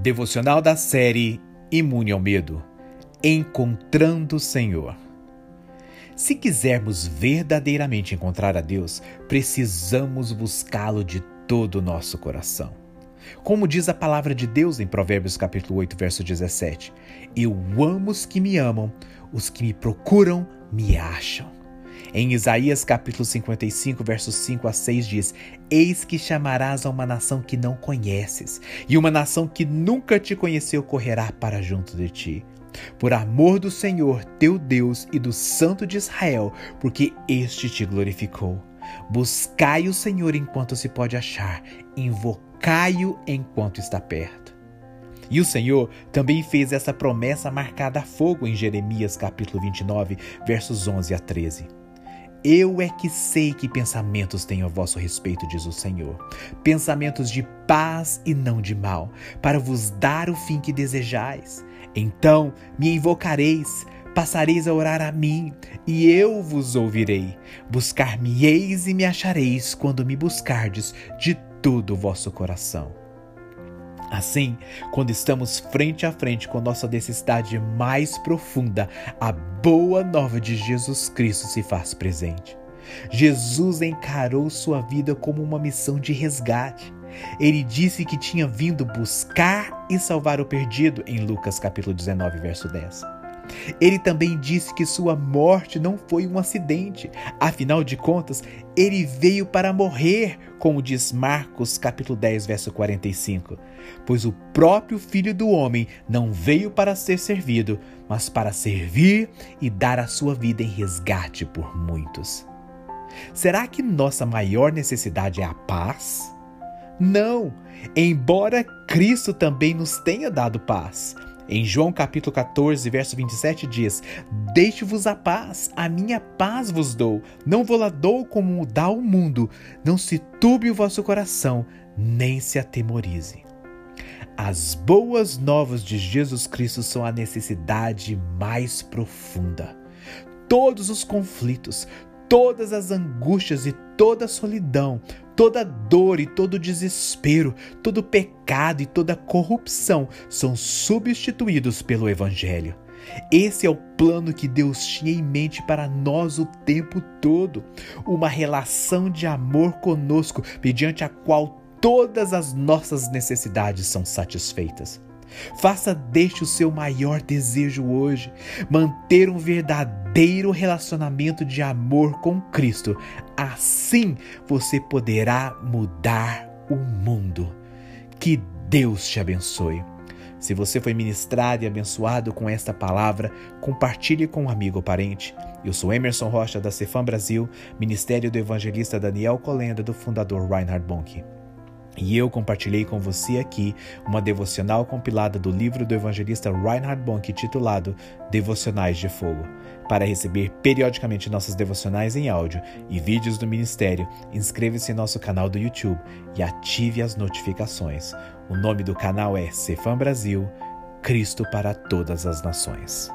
Devocional da série Imune ao Medo Encontrando o Senhor. Se quisermos verdadeiramente encontrar a Deus, precisamos buscá-lo de todo o nosso coração. Como diz a palavra de Deus em Provérbios capítulo 8, verso 17: Eu amo os que me amam, os que me procuram me acham. Em Isaías capítulo 55, versos 5 a 6 diz: Eis que chamarás a uma nação que não conheces, e uma nação que nunca te conheceu correrá para junto de ti. Por amor do Senhor teu Deus e do Santo de Israel, porque este te glorificou. Buscai o Senhor enquanto se pode achar, invocai-o enquanto está perto. E o Senhor também fez essa promessa marcada a fogo em Jeremias capítulo 29, versos 11 a 13. Eu é que sei que pensamentos tenho a vosso respeito, diz o Senhor. Pensamentos de paz e não de mal, para vos dar o fim que desejais. Então me invocareis, passareis a orar a mim, e eu vos ouvirei. Buscar-me-eis e me achareis quando me buscardes de todo o vosso coração. Assim, quando estamos frente a frente com nossa necessidade mais profunda, a boa nova de Jesus Cristo se faz presente. Jesus encarou sua vida como uma missão de resgate. Ele disse que tinha vindo buscar e salvar o perdido em Lucas capítulo 19, verso 10. Ele também disse que sua morte não foi um acidente. Afinal de contas, ele veio para morrer, como diz Marcos capítulo 10, verso 45. Pois o próprio Filho do homem não veio para ser servido, mas para servir e dar a sua vida em resgate por muitos. Será que nossa maior necessidade é a paz? Não, embora Cristo também nos tenha dado paz. Em João capítulo 14, verso 27 diz: Deixe-vos a paz, a minha paz vos dou, não vou lá dou como dá o mundo, não se turbe o vosso coração, nem se atemorize. As boas novas de Jesus Cristo são a necessidade mais profunda. Todos os conflitos, todas as angústias e toda solidão, toda dor e todo desespero, todo pecado e toda corrupção são substituídos pelo Evangelho. Esse é o plano que Deus tinha em mente para nós o tempo todo. Uma relação de amor conosco, mediante a qual todas as nossas necessidades são satisfeitas. Faça deste o seu maior desejo hoje, manter um verdadeiro relacionamento de amor com Cristo. Assim você poderá mudar o mundo. Que Deus te abençoe. Se você foi ministrado e abençoado com esta palavra, compartilhe com um amigo ou parente. Eu sou Emerson Rocha da Cefam Brasil, Ministério do Evangelista Daniel Colenda, do fundador Reinhard Bonk. E eu compartilhei com você aqui uma devocional compilada do livro do evangelista Reinhard Bonk titulado Devocionais de Fogo. Para receber periodicamente nossas devocionais em áudio e vídeos do ministério, inscreva-se em nosso canal do YouTube e ative as notificações. O nome do canal é Cefam Brasil, Cristo para todas as nações.